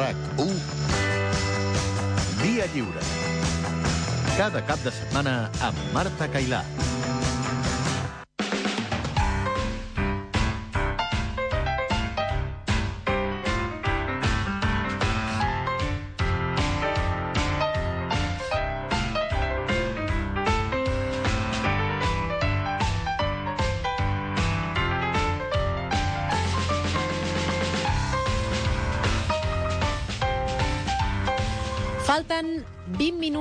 RAC1 Via Lliure. Cada cap de setmana amb Marta Cailà.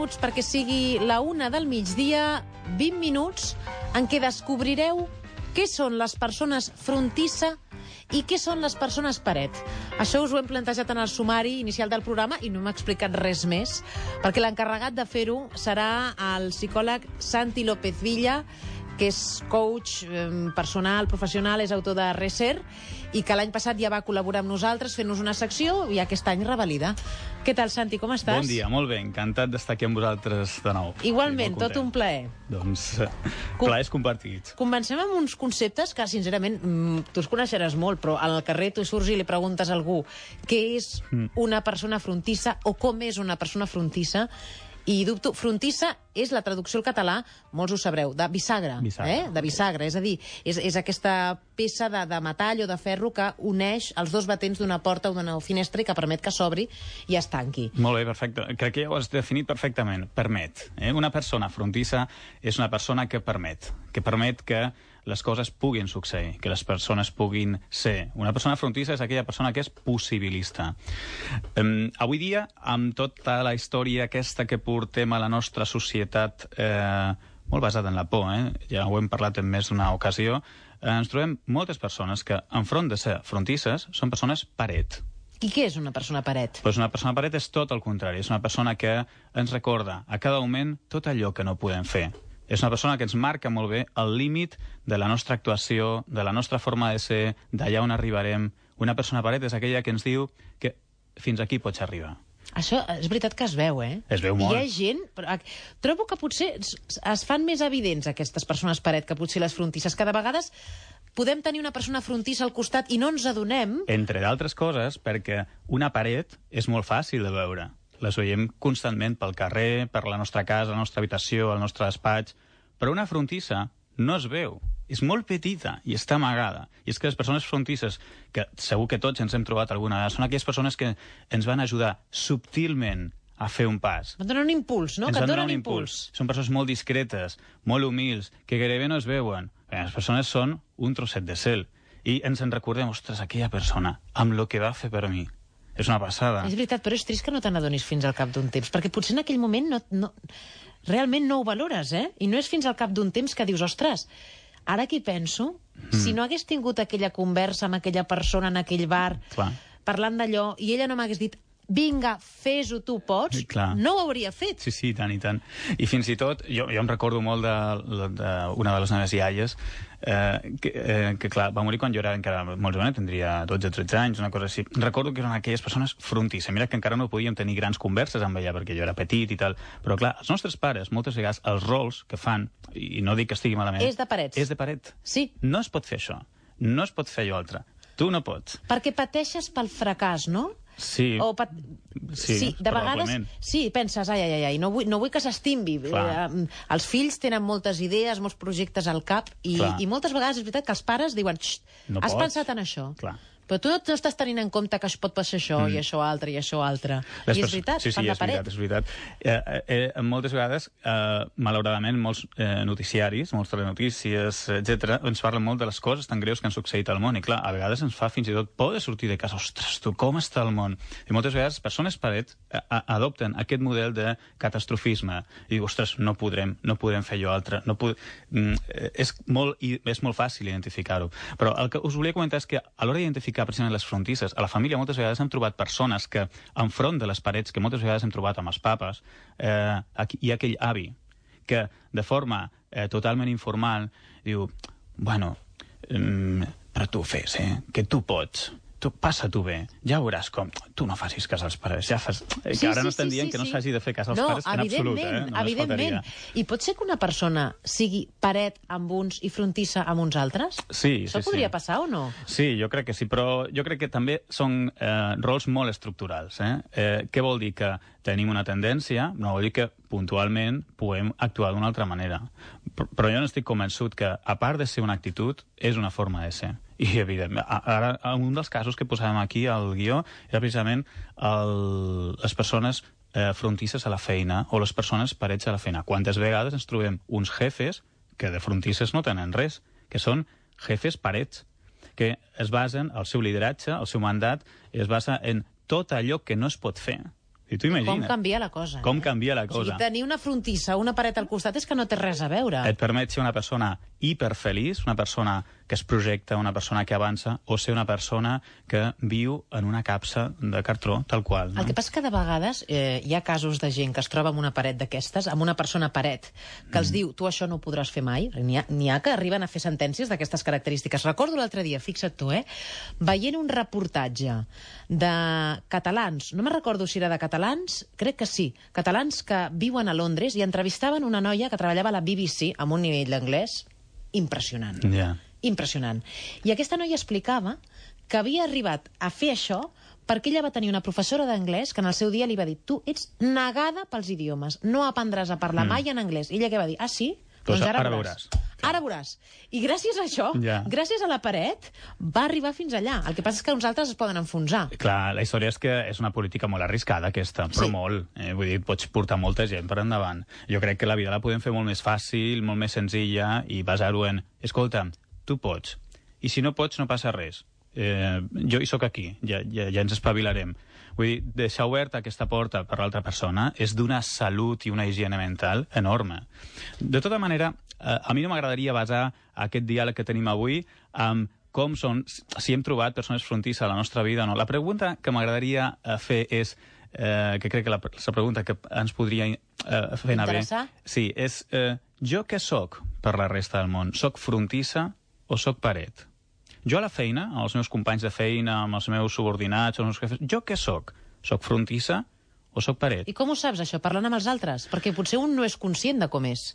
Minuts perquè sigui la una del migdia, 20 minuts en què descobrireu què són les persones frontissa i què són les persones paret. Això us ho hem plantejat en el sumari inicial del programa i no m'ha explicat res més, perquè l'encarregat de fer-ho serà el psicòleg Santi López Villa, que és coach personal, professional, és autor de Reser, i que l'any passat ja va col·laborar amb nosaltres fent-nos una secció i aquest any revalida. Què tal, Santi, com estàs? Bon dia, molt bé, encantat d'estar aquí amb vosaltres de nou. Igualment, tot un plaer. Doncs, eh, Com- plaers compartits. Comencem amb uns conceptes que, sincerament, mm, tu els coneixeràs molt, però al carrer tu surts i li preguntes a algú què és Mm. una persona frontissa o com és una persona frontissa, i dubto, frontissa és la traducció al català, molts ho sabreu, de bisagra, Bisagra. eh? de bisagra, és a dir, és, és aquesta peça de, de metall o de ferro que uneix els dos batents d'una porta o d'una finestra i que permet que s'obri i es tanqui. Molt bé, perfecte. Crec que ja ho has definit perfectament. Permet. Eh? Una persona frontissa és una persona que permet. Que permet que les coses puguin succeir, que les persones puguin ser. Una persona frontissa és aquella persona que és possibilista. Um, avui dia, amb tota la història aquesta que portem a la nostra societat eh, molt basada en la por, eh? ja ho hem parlat en més d'una ocasió, eh, ens trobem moltes persones que, enfront de ser frontisses, són persones paret. I què és una persona paret? Pues una persona paret és tot el contrari. És una persona que ens recorda a cada moment tot allò que no podem fer. És una persona que ens marca molt bé el límit de la nostra actuació, de la nostra forma de ser, d'allà on arribarem. Una persona paret és aquella que ens diu que fins aquí pots arribar. Això és veritat que es veu, eh? Es veu molt. Hi ha gent... Però, trobo que potser es, fan més evidents aquestes persones paret que potser les frontisses. Cada vegades podem tenir una persona frontissa al costat i no ens adonem... Entre d'altres coses, perquè una paret és molt fàcil de veure. Les veiem constantment pel carrer, per la nostra casa, la nostra habitació, el nostre despatx. Però una frontissa no es veu. És molt petita i està amagada. I és que les persones frontisses, que segur que tots ens hem trobat alguna vegada, són aquelles persones que ens van ajudar subtilment a fer un pas. Et donen un impuls, no? Ens que et van donen donar un impuls. Són persones molt discretes, molt humils, que gairebé no es veuen. Les persones són un trosset de cel. I ens en recordem, ostres, aquella persona, amb lo que va fer per mi. És una passada. És veritat, però és trist que no te n'adonis fins al cap d'un temps, perquè potser en aquell moment no, no, realment no ho valores, eh? I no és fins al cap d'un temps que dius, ostres, ara que penso, mm. si no hagués tingut aquella conversa amb aquella persona en aquell bar, Clar. parlant d'allò, i ella no m'hagués dit, vinga, fes-ho, tu pots, Clar. no ho hauria fet. Sí, sí, i tant, i tant. I fins i tot, jo, jo em recordo molt d'una de, de, una de les meves iaies, eh, que, eh, que clar, va morir quan jo era encara molt jove, tindria 12-13 anys, una cosa així. Recordo que eren aquelles persones frontisses. Mira que encara no podíem tenir grans converses amb ella, perquè jo era petit i tal. Però clar, els nostres pares, moltes vegades, els rols que fan, i no dic que estigui malament... És de parets. És de paret. Sí, No es pot fer això. No es pot fer allò altre. Tu no pots. perquè pateixes pel fracàs, no? Sí. O pat... Sí, sí, de vegades... Sí, penses, ai, ai, ai, no vull, no vull que s'estimbi. Eh, els fills tenen moltes idees, molts projectes al cap, i, Clar. i moltes vegades és veritat que els pares diuen, "Xt, No has pots." pensat en això? Clar. Però tu no, estàs tenint en compte que això pot passar això, mm. i això altre, i això altre. Les I és veritat, sí, sí, fan és paret. veritat, és veritat. Eh, eh, moltes vegades, eh, malauradament, molts eh, noticiaris, molts telenotícies, etc., ens parlen molt de les coses tan greus que han succeït al món. I clar, a vegades ens fa fins i tot por de sortir de casa. Ostres, tu, com està el món? I moltes vegades persones paret eh, a- adopten aquest model de catastrofisme. I diu, ostres, no podrem, no podrem fer allò altre. No pod... mm, eh, és, molt, és molt fàcil identificar-ho. Però el que us volia comentar és que a l'hora d'identificar precisament les frontisses, a la família moltes vegades hem trobat persones que, enfront de les parets, que moltes vegades hem trobat amb els papes, eh, hi ha aquell avi que, de forma eh, totalment informal, diu, bueno, mm, però tu fes, eh, que tu pots. Tu passa tu bé, ja veuràs com... Tu no facis cas als pares, ja fas... Eh, Sí, que ara sí, no estem sí, dient sí, que no sí. s'hagi de fer cas als no, pares en absolut, eh? Només evidentment. I pot ser que una persona sigui paret amb uns i frontissa amb uns altres? Sí, Això sí, podria sí. passar o no? Sí, jo crec que sí, però jo crec que també són eh, rols molt estructurals. Eh? Eh, què vol dir? Que tenim una tendència, no vol dir que puntualment puguem actuar d'una altra manera. Però, però jo no estic convençut que, a part de ser una actitud, és una forma de ser. I, evidentment, ara, un dels casos que posàvem aquí al guió era precisament el, les persones eh, frontisses a la feina o les persones parets a la feina. Quantes vegades ens trobem uns jefes que de frontisses no tenen res, que són jefes parets, que es basen, el seu lideratge, el seu mandat, es basa en tot allò que no es pot fer. I tu Com imagina canvia la cosa? com eh? canvia la O sigui, cosa. tenir una frontissa una paret al costat és que no té res a veure. Et permet ser una persona hiperfeliç, una persona que es projecta, una persona que avança, o ser una persona que viu en una capsa de cartró, tal qual. No? El que passa que de vegades eh, hi ha casos de gent que es troba amb una paret d'aquestes, amb una persona paret, que Mm. els diu, tu això no ho podràs fer mai. N'hi ha, ha que arriben a fer sentències d'aquestes característiques. Recordo l'altre dia, fixa't tu, eh, veient un reportatge de catalans, no me recordo si era de catalans, crec que sí, catalans que viuen a Londres i entrevistaven una noia que treballava a la BBC amb un nivell d'anglès impressionant Ja. Impressionant. I aquesta noia explicava que havia arribat a fer això perquè ella va tenir una professora d'anglès que en el seu dia li va dir tu ets negada pels idiomes, no aprendràs a parlar mm. mai en anglès. I ella què va dir? Ah, sí? Doncs doncs ara, ara veuràs. veuràs. Ara veuràs. I gràcies a això, Ja. gràcies a la paret, va arribar fins allà. El que passa és que uns altres es poden enfonsar. Clar, la història és que és una política molt arriscada, aquesta, però Sí. molt. Eh? Vull dir, pots portar molta gent per endavant. Jo crec que la vida la podem fer molt més fàcil, molt més senzilla, i basar-ho en, escolta, tu pots, i si no pots no passa res. Eh, jo hi sóc aquí, ja, ja, ja ens espavilarem. Vull dir, deixar oberta aquesta porta per l'altra persona és d'una salut i una higiene mental enorme. De tota manera, eh, a mi no m'agradaria basar aquest diàleg que tenim avui amb com són, si hem trobat persones frontisses a la nostra vida o no. La pregunta que m'agradaria eh, fer és, eh, que crec que la, la pregunta que ens podria eh, fer anar bé... Sí, és eh, jo què sóc per la resta del món? Soc frontissa o soc paret? Jo a la feina, amb els meus companys de feina, amb els meus subordinats, els meus jefes, jo què sóc? Soc frontissa o soc paret? I com ho saps, això? Parlant amb els altres? Perquè potser un no és conscient de com és.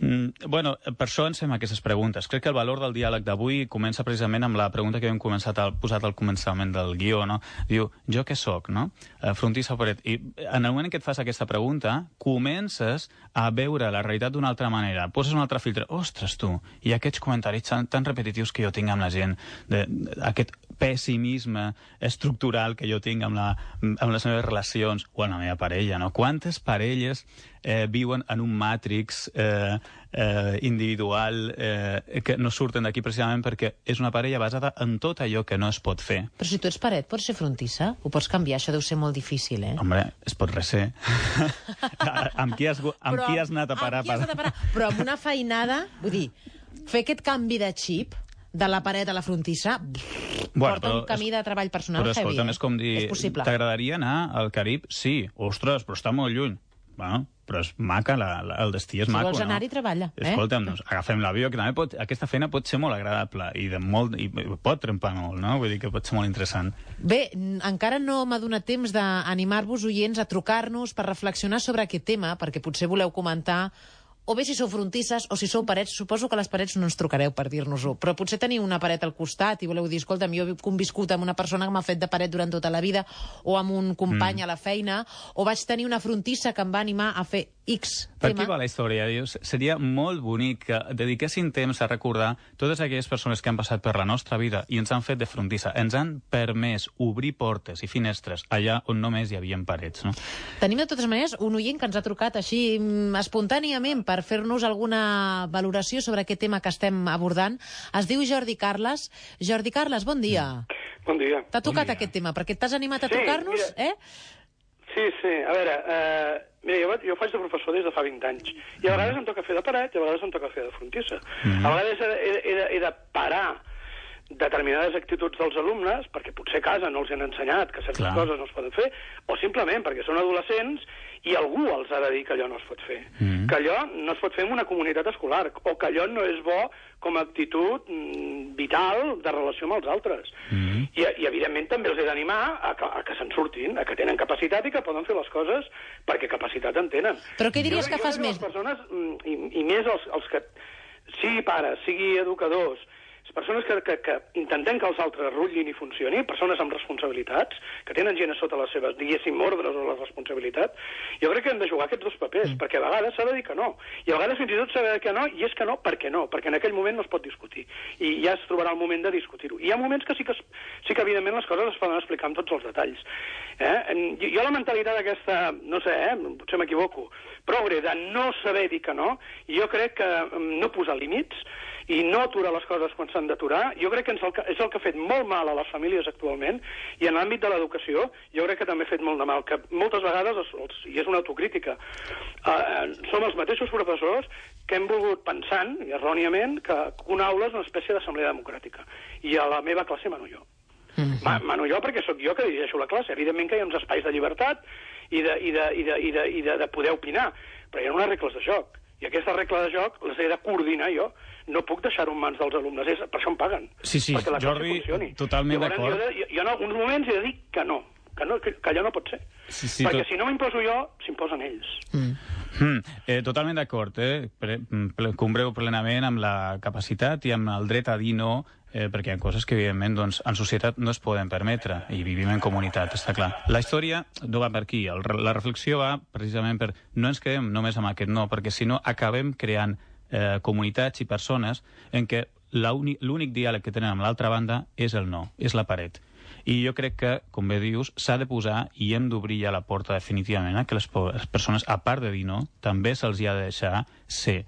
Mm, bueno, per això ens fem aquestes preguntes. Crec que el valor del diàleg d'avui comença precisament amb la pregunta que hem començat al, posat al començament del guió, no? Diu, jo què sóc, no? Eh, Frontissa paret. I en el moment en què et fas aquesta pregunta, comences a veure la realitat d'una altra manera. Poses un altre filtre. Ostres, tu, i aquests comentaris tan, tan repetitius que jo tinc amb la gent, de, de, aquest pessimisme estructural que jo tinc amb, la, amb les meves relacions o amb la meva parella, no? Quantes parelles eh, viuen en un màtrix eh, eh, individual eh, que no surten d'aquí precisament perquè és una parella basada en tot allò que no es pot fer. Però si tu ets paret, pots ser frontissa? Ho pots canviar? Això deu ser molt difícil, eh? Home, es pot reser. amb qui has, amb Però qui has anat a parar? Amb qui has anat a parar? Però amb una feinada, vull dir, fer aquest canvi de xip de la paret a la frontissa Bueno, porta però un camí és- de treball personal Però heavy, escolta'm, eh? és com dir... T'agradaria anar al Carib? Sí. Ostres, però està molt lluny. Bueno, però és maca, la, la, el destí és Si maco, vols no? anar-hi, treballa, eh? Escolta'm, doncs, agafem l'avió, que també pot, aquesta feina pot ser molt agradable i, de molt, i pot trempar molt, no? Vull dir que pot ser molt interessant. Bé, encara no m'ha donat temps d'animar-vos, oients, a trucar-nos per reflexionar sobre aquest tema, perquè potser voleu comentar o bé si sou frontisses o si sou parets, suposo que les parets no ens trucareu per dir-nos-ho, però potser teniu una paret al costat i voleu dir, escolta'm, jo he conviscut amb una persona que m'ha fet de paret durant tota la vida o amb un company mm. a la feina, o vaig tenir una frontissa que em va animar a fer X Per tema. aquí va la història. Dius, seria molt bonic que dediquessin temps a recordar totes aquelles persones que han passat per la nostra vida i ens han fet de frontissa. Ens han permès obrir portes i finestres allà on només hi havia parets. No? Tenim, de totes maneres, un oient que ens ha trucat així mm, espontàniament per fer-nos alguna valoració sobre aquest tema que estem abordant. Es diu Jordi Carles. Jordi Carles, bon dia. Bon dia. T'ha tocat dia. aquest tema, perquè t'has animat a Sí, trucar-nos, eh? Sí, sí, a veure, eh, mira, jo, jo faig de professor des de fa 20 anys, i a vegades em toca fer de paret, i a vegades em toca fer de frontissa. Mhm. A vegades he, he, he, de, he de parar determinades actituds dels alumnes, perquè potser a casa no els han ensenyat que certes Clar. coses no es poden fer, o simplement perquè són adolescents i algú els ha de dir que allò no es pot fer. Mhm. Que allò no es pot fer en una comunitat escolar, o que allò no és bo com a actitud mm, vital de relació amb els altres. Mhm. I, I, evidentment, també els he d'animar a que, a que se'n surtin, a que tenen capacitat i que poden fer les coses perquè capacitat en tenen. Però què diries Jo- que jo fas més? Les persones, mm, i, i més els, els que, sigui pares, sigui educadors, persones que, que, que intentem que els altres rutllin i funcionin, persones amb responsabilitats, que tenen gent a sota les seves, diguéssim, ordres o la responsabilitat, jo crec que hem de jugar aquests dos papers, mm. perquè a vegades s'ha de dir que no, i a vegades fins i tot s'ha de dir que no, i és que no, perquè no, perquè en aquell moment no es pot discutir, i ja es trobarà el moment de discutir-ho. I hi ha moments que sí que, es, sí que evidentment les coses es poden explicar amb tots els detalls. Eh? Jo, jo la mentalitat aquesta, no sé, eh, potser m'equivoco, progre de no saber dir que no, jo crec que mm, no posar límits, i no aturar les coses quan s'han d'aturar, jo crec que ens el, que- és el que ha fet molt mal a les famílies actualment, i en l'àmbit de l'educació jo crec que també ha fet molt de mal, que moltes vegades, els, els, i és una autocrítica, eh, som els mateixos professors que hem volgut pensant, i erròniament, que una aula és una espècie d'assemblea democràtica, i a la meva classe mano jo. Ma, mano jo perquè sóc jo que dirigeixo la classe. Evidentment que hi ha uns espais de llibertat i de, i de, i de, i de, i de, de poder opinar, però hi ha unes regles de joc. I aquestes regles de joc les he de coordinar jo. No puc deixar-ho en mans dels alumnes, és, per això em paguen. Sí, sí, perquè la Jordi, funcioni. totalment d'acord. Jo, jo, jo en alguns moments he de dir que no, que, no, que, que allò no pot ser. Sí, sí, perquè tot- si no m'imposo jo, s'imposen ells. Mm, eh, totalment d'acord, eh? Pre ple combreu plenament amb la capacitat i amb el dret a dir no, eh, perquè hi ha coses que, evidentment, doncs, en societat no es poden permetre, i vivim en comunitat, està clar. La història no va per aquí, el, la reflexió va precisament per... No ens quedem només amb aquest no, perquè si no acabem creant eh, comunitats i persones en què l'únic diàleg que tenen amb l'altra banda és el no, és la paret. I jo crec que, com bé dius, s'ha de posar i hem d'obrir ja la porta definitivament a que les, les persones, a part de dir no, també se'ls ha de deixar ser.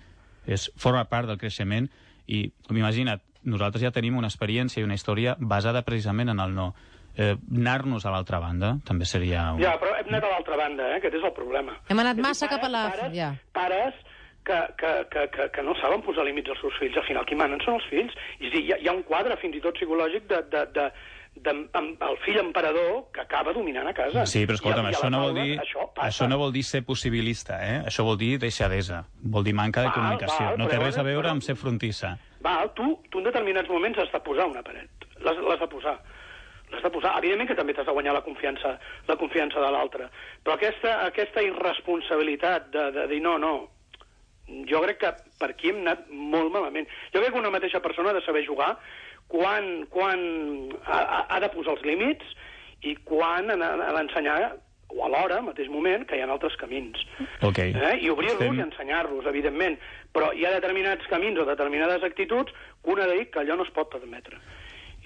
És, forma part del creixement i, imagina't, nosaltres ja tenim una experiència i una història basada precisament en el no. Eh, Anar-nos a l'altra banda també seria... Un... Ja, però hem anat a l'altra banda, eh? aquest és el problema. Hem anat dir, massa cap a la- Pares, ja. pares que, que, que, que, que no saben posar límits als seus fills. Al final, qui manen són els fills. I és dir, hi ha, hi ha un quadre fins i tot psicològic de, de, de, amb el fill emperador que acaba dominant a casa. Sí, però escolta'm, I això no, vol dir, Això, passa. això no vol dir ser possibilista, eh? Això vol dir deixadesa, vol dir manca de Val, comunicació. val, no té res a veure però- amb ser frontissa. Val, tu, tu en determinats moments has de posar una paret. L'has de posar. L'has de posar. Evidentment que també t'has de guanyar la confiança, la confiança de l'altre. Però aquesta, aquesta irresponsabilitat de, de dir no, no, jo crec que per aquí hem anat molt malament. Jo crec que una mateixa persona ha de saber jugar quan, quan ha, ha- de posar els límits i quan ha, ha d'ensenyar o alhora, al mateix moment, que hi ha altres camins. Ok. Eh? I obrir-los Estem- i ensenyar-los, evidentment. Però hi ha determinats camins o determinades actituds que un ha de dir que allò no es pot permetre.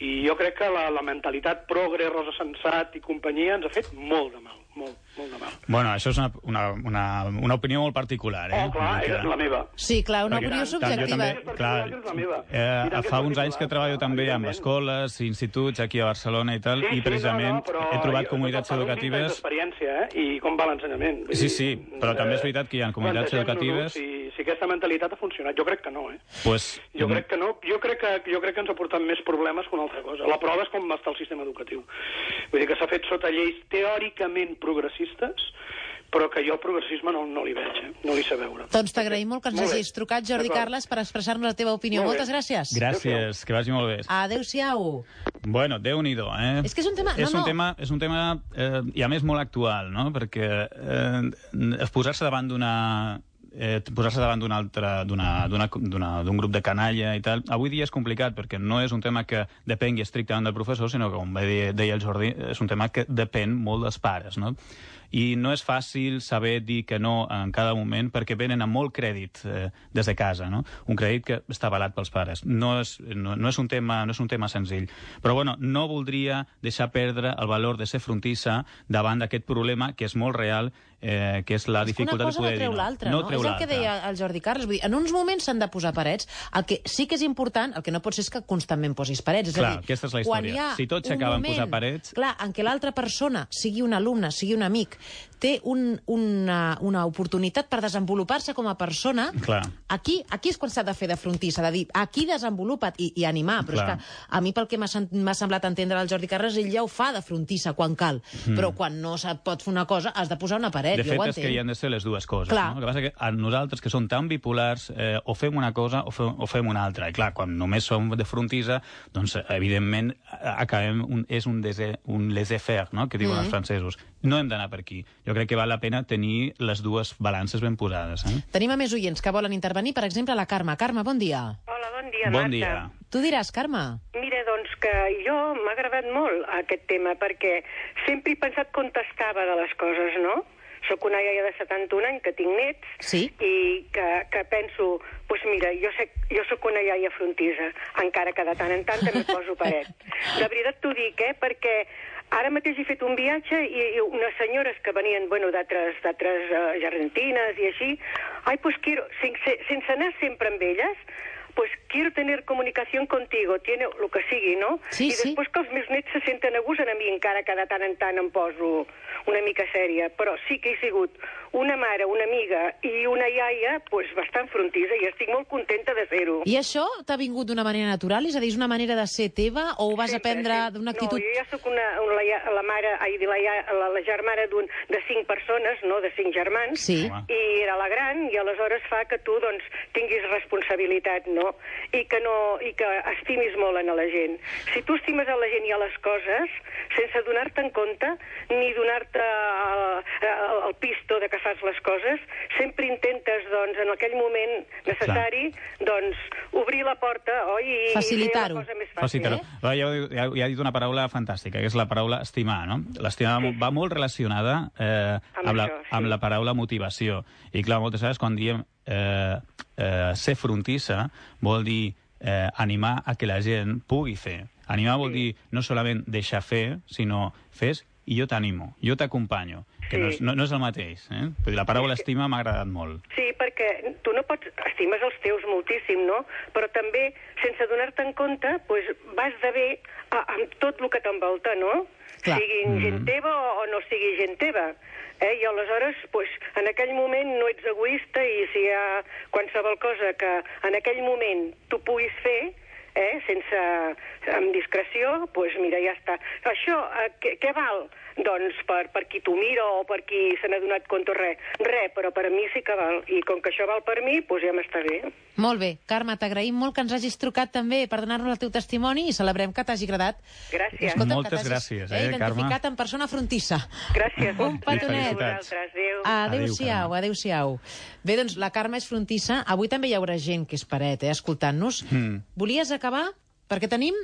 I jo crec que la, la mentalitat progre, Rosa Sensat i companyia ens ha fet molt de mal, molt, molt de mal. Bueno, això és una, una, una, una opinió molt particular, eh? Oh, clar, Que- és la meva. Sí, clar, una Perquè opinió tant- jo subjectiva. també, clar, és la meva. eh, fa uns anys que treballo també amb escoles, instituts aquí a Barcelona i tal, i precisament però he trobat comunitats educatives... d'experiència, eh? I com va l'ensenyament. Vull Sí, dir, sí, però també és veritat que hi ha comunitats educatives- aquesta mentalitat ha funcionat, jo crec que no, eh? Pues, Jo crec que no, jo crec que, jo crec que ens ha portat més problemes que una altra cosa. La prova és com està el sistema educatiu. Vull dir que s'ha fet sota lleis teòricament progressistes, però que jo el progressisme no, no li veig, eh? no li sé veure. Doncs t'agraïm molt que ens Molt bé. hagis trucat, Jordi. Carles, per expressar-nos la teva opinió. Molt bé. Moltes gràcies. Gràcies, que vagi molt bé. Adéu-siau. Bueno, déu nhi eh? És que és un tema- És no, un no. tema, és un tema eh, i a més molt actual, no? Perquè eh, posar-se davant d'una eh, posar-se davant d'un altre d'un grup de canalla i tal, avui dia és complicat perquè no és un tema que depengui estrictament del professor, sinó que, com bé deia el Jordi, és un tema que depèn molt dels pares, no? I no és fàcil saber dir que no en cada moment perquè venen amb molt crèdit eh, des de casa, no? Un crèdit que està avalat pels pares. No és, no, no, és un tema, no és un tema senzill. Però, bueno, no voldria deixar perdre el valor de ser frontissa davant d'aquest problema que és molt real, eh, que és la És una dificultat cosa de no poder treu dir l'altra, no? treu És el que deia el Jordi Carles. Vull dir, en uns moments s'han de posar parets. El que sí que és important, el que no pot ser és que constantment posis parets. És Clar, a dir, aquesta és la història. Si tots s'acaben posar parets- Clar, en què l'altra persona, sigui un alumne, sigui un amic, té un, una, una oportunitat per desenvolupar-se com a persona, Clar. aquí, aquí és quan s'ha de fer de frontissa, de dir, aquí desenvolupa't i, i animar, però Clar. és que a mi pel que m'ha semblat entendre el Jordi Carles, ell ja ho fa de frontissa quan cal, però quan no se pot fer una cosa has de posar una paret, Hmm. De jo fet, ho és que hi han de ser les dues coses. Clar. No? El que passa que a nosaltres, que som tan bipolars, eh, o fem una cosa o fem, o fem una altra. I clar, quan només som de frontissa, doncs, evidentment, acabem un, és un, dese, un laissez-faire, no? que diuen Mm. els francesos. No hem d'anar per aquí. Jo crec que val la pena tenir les dues balances ben posades. Eh? Tenim a més oients que volen intervenir, per exemple, la Carme. Carme, bon dia. Hola, bon dia, bon Marta. dia. Tu diràs, Carme. Mira, doncs que jo m'ha agradat molt aquest tema perquè sempre he pensat com t'estava de les coses, no? Soc una iaia de 71 anys que tinc nets Sí. i que, que penso, doncs pues mira, jo, sé, jo sóc una iaia frontisa, encara que de tant en tant també poso paret. De veritat t'ho dic, eh? Perquè ara mateix he fet un viatge i, i unes senyores que venien, bueno, d'altres uh, argentines i així, ai, pues quiero, sense, sense anar sempre amb elles, pues quiero tener comunicación contigo, tiene lo que sigui, no? Sí, I sí. després que els meus nets se senten a gust en a mi, encara que de tant en tant em poso una mica sèria, però sí que he sigut una mare, una amiga i una iaia pues, bastant frontisa i estic molt contenta de ser-ho. I això t'ha vingut d'una manera natural? És a dir, és una manera de ser teva o ho vas Sempre, aprendre sí. d'una actitud... No, jo ja sóc una, una, la, la mare, ai, la, la, la germana d'un de cinc persones, no?, de cinc germans, Sí. I era la gran, i aleshores fa que tu, doncs, tinguis responsabilitat, no?, i que, no, i que estimis molt en la gent. Si tu estimes a la gent i a les coses, sense donar-te en compte, ni donar-te el, el, el pisto de que fas les coses, sempre intentes, doncs, en aquell moment necessari, doncs, obrir la porta, oi? I, Facilitar-ho. Facilitar-ho. Eh? Ja, ja, ja, ja ha dit una paraula fantàstica, que és la paraula estimar, no? L'estimar Sí. va molt relacionada eh, Amb amb, la, això, sí. amb la paraula motivació. I clar, moltes vegades quan diem eh, eh, ser frontissa vol dir eh, animar a que la gent pugui fer. Animar vol dir no solament deixar fer, sinó fes i jo t'animo, jo t'acompanyo, que Sí. no, és, no, no és el mateix. Eh? Vull dir, la paraula estima m'ha agradat molt. Sí, perquè tu no pots... Estimes els teus moltíssim, no? Però també, sense donar-te en compte, pues, vas de bé a, amb tot el que t'envolta, no? Clar. Siguin gent teva o, o no sigui gent teva. Eh? I aleshores, pues, en aquell moment no ets egoista i si hi ha qualsevol cosa que en aquell moment tu puguis fer, eh, sense, amb discreció, pues mira, ja està. Això, eh, què, què val? Doncs per, per qui t'ho mira o per qui se n'ha donat compte res. Res, però per a mi sí que val. I com que això val per mi, doncs ja m'està bé. Molt bé. Carme, t'agraïm molt que ens hagis trucat també per donar-nos el teu testimoni i celebrem que t'hagi agradat. Gràcies. Escolta, que Moltes gràcies, eh, identificat Carme? en persona frontissa. Gràcies. Un petonet. A vosaltres. Adéu. Adéu-siau, adéu-siau. Bé, doncs la Carme és frontissa. Avui també hi haurà gent que és paret, eh, escoltant-nos. Mm. Volies acabar? Perquè tenim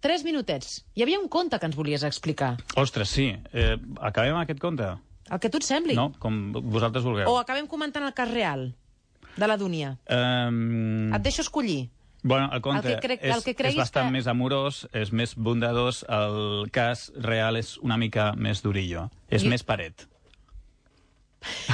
tres minutets. Hi havia un conte que ens volies explicar. Ostres, sí. Eh, acabem aquest conte? El que tu et sembli. No? Com vosaltres vulgueu. O acabem comentant el cas real de la Dúnia. Um, Et deixo escollir. Bueno, el conte El que crec- és, el que és bastant que- més amorós, és més bondadós, el cas real és una mica més durillo, és I- més paret.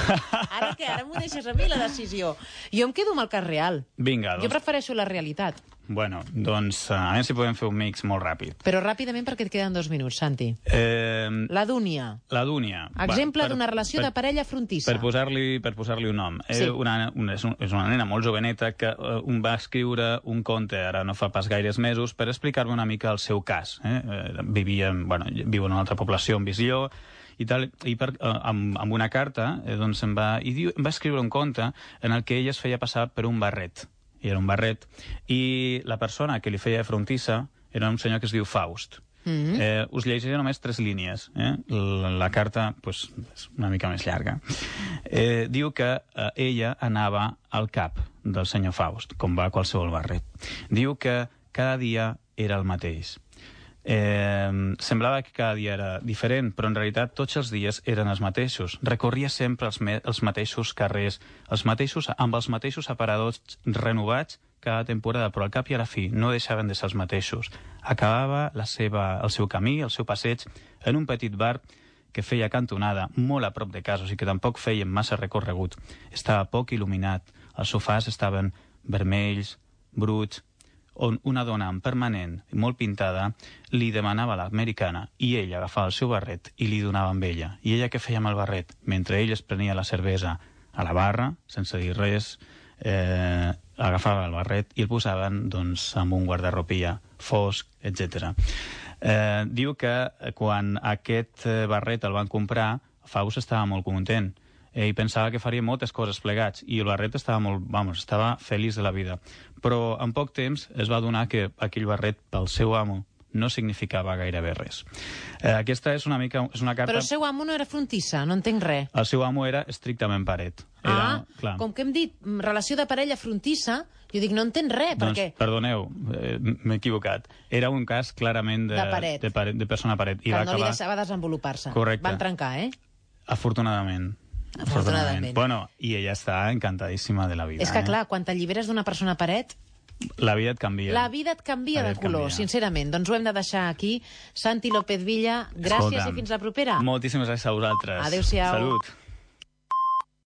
Ara què? Ara m'ho deixes a mi, la decisió. Jo em quedo amb el cas real. Vinga, Jo doncs, prefereixo la realitat. Bueno, doncs uh, a veure si podem fer un mix molt ràpid. Però ràpidament perquè et queden dos minuts, Santi. Eh, La Dúnia. la Dúnia. Exemple d'una relació per- de parella frontissa. Per posar-li per posar un nom. Sí. Eh, una, una, és, un, és una nena molt joveneta que eh, un va escriure un conte, ara no fa pas gaires mesos, per explicar-me una mica el seu cas. Eh? Eh, vivia, en- bueno, viu en una altra població, en Visió, i, tal, i per, eh, amb, amb una carta eh, doncs em va, i diu, em va escriure un conte en el que ella es feia passar per un barret. I era un barret. I la persona que li feia frontissa era un senyor que es diu Faust. Mm -hmm. eh, us llegiré només tres línies. Eh? La, la carta pues, és una mica més llarga. Eh, diu que eh, ella anava al cap del senyor Faust, com va a qualsevol barret. Diu que cada dia era el mateix. Semblava que cada dia era diferent, però en realitat tots els dies eren els mateixos. Recorria sempre els, els mateixos carrers, els mateixos, amb els mateixos aparadors renovats cada temporada, però al cap i a la fi no deixaven de ser els mateixos. Acabava la seva, el seu camí, el seu passeig, en un petit bar que feia cantonada, molt a prop de casa, sigui que tampoc feien massa recorregut. Estava poc il·luminat, els sofàs estaven vermells, bruts, on una dona en permanent, molt pintada, li demanava l'americana i ell agafava el seu barret i li donava amb ella. I ella què feia amb el barret? Mentre ell es prenia la cervesa a la barra, sense dir res, eh, agafava el barret i el posaven doncs, amb un guardarropia fosc, etc. Eh, diu que quan aquest eh, barret el van comprar, Faust estava molt content ell pensava que faria moltes coses plegats i el barret estava molt, vamos, estava feliç de la vida. Però en poc temps es va donar que aquell barret pel seu amo no significava gairebé res. Eh, aquesta és una mica és una carta... Però el seu amo no era frontissa, no entenc res. El seu amo era estrictament paret. Era, ah, clar. com que hem dit mm, relació de parella frontissa, jo dic, no entenc res, doncs, perquè... perdoneu, eh, m'he equivocat. Era un cas clarament de, de, paret. de, paret, de persona paret. I que va no acabar... li deixava desenvolupar-se. Correcte. Van trencar, eh? Afortunadament. Afortunadament. Bueno, i ella està encantadíssima de la vida. És que, eh? clar, quan t'alliberes d'una persona paret, la vida et canvia. La vida et canvia de color, canvia. sincerament. Doncs ho hem de deixar aquí. Santi López Villa, gràcies Escolta'm, i fins la propera. Moltíssimes gràcies a vosaltres. Adéu-siau. Salut.